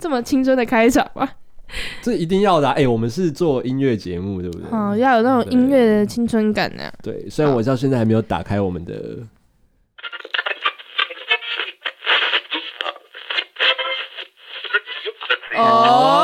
这么青春的开场吧。这一定要的、啊。哎、我们是做音乐节目，对不对？哦，要有那种音乐的青春感呢、对，虽然我到现在还没有打开我们的。哦！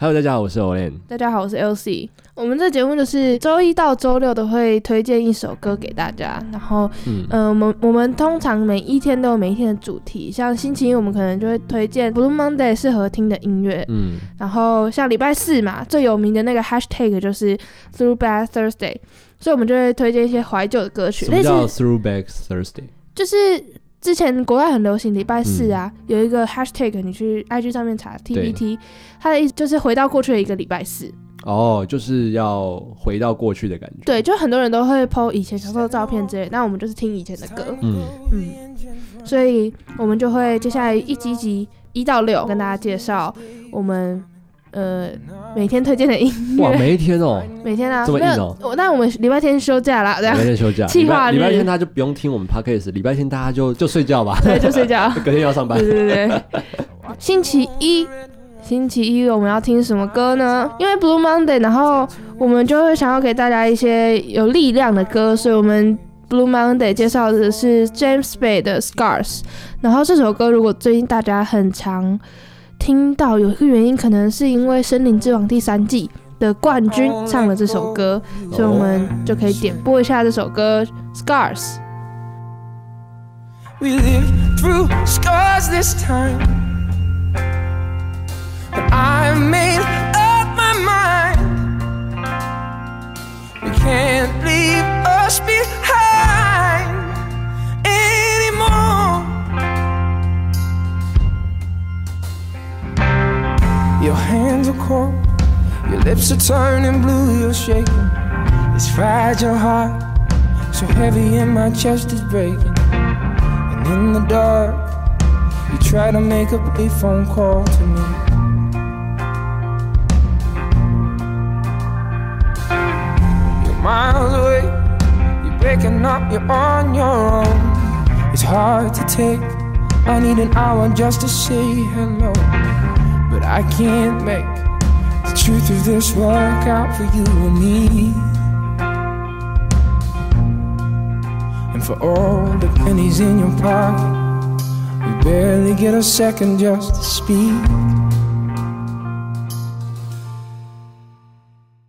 Hello，大家好，我是 Olen。大家好，我是 LC。我们这节目就是周一到周六都会推荐一首歌给大家，然后，嗯嗯、我们我们通常每一天都有每一天的主题，像星期一我们可能就会推荐 Blue Monday 适合听的音乐，嗯，然后像礼拜四嘛，最有名的那个 Hashtag 就是 Throughback Thursday，所以我们就会推荐一些怀旧的歌曲，类什么叫似 Throwback Thursday？就是之前国外很流行礼拜四啊，有一个 Hashtag，你去 IG 上面查 TBT，它的意思就是回到过去的一个礼拜四。哦，就是要回到过去的感觉。对，就很多人都会 PO 以前小时候的照片之类，那我们就是听以前的歌，嗯，嗯，所以我们就会接下来一集一集一到六跟大家介绍我们呃每天推荐的音哇，乐，每一天哦，每天啊，这么硬哦，我那我们礼拜天休假啦，这礼样拜天休假，计划日礼拜天他就不用听我们 podcast，礼拜天大家就就睡觉吧，对，就睡觉，隔天要上班对。对对对。星期一，星期一我们要听什么歌呢？因为 Blue Monday，然后我们就会想要给大家一些有力量的歌，所以我们 Blue Monday 介绍的是 James Bay 的 Scars。然后这首歌如果最近大家很常听到，有一个原因可能是因为《森林之王》第三季的冠军唱了这首歌，所以我们就可以点播一下这首歌 Scars。We lived through scars this time. But I made up my mind. We can't leave us behind hands are cold, your lips are turning blue, you're shaking. This fragile heart, so heavy, and my chest is breaking. And in the dark, you try to make a a phone call to me. You're miles away, you're breaking up, you're on your own. It's hard to take. I need an hour just to say hello. But I can't make the truth of this work out for you and me. And for all the pennies in your pocket, we barely get a second just to speak.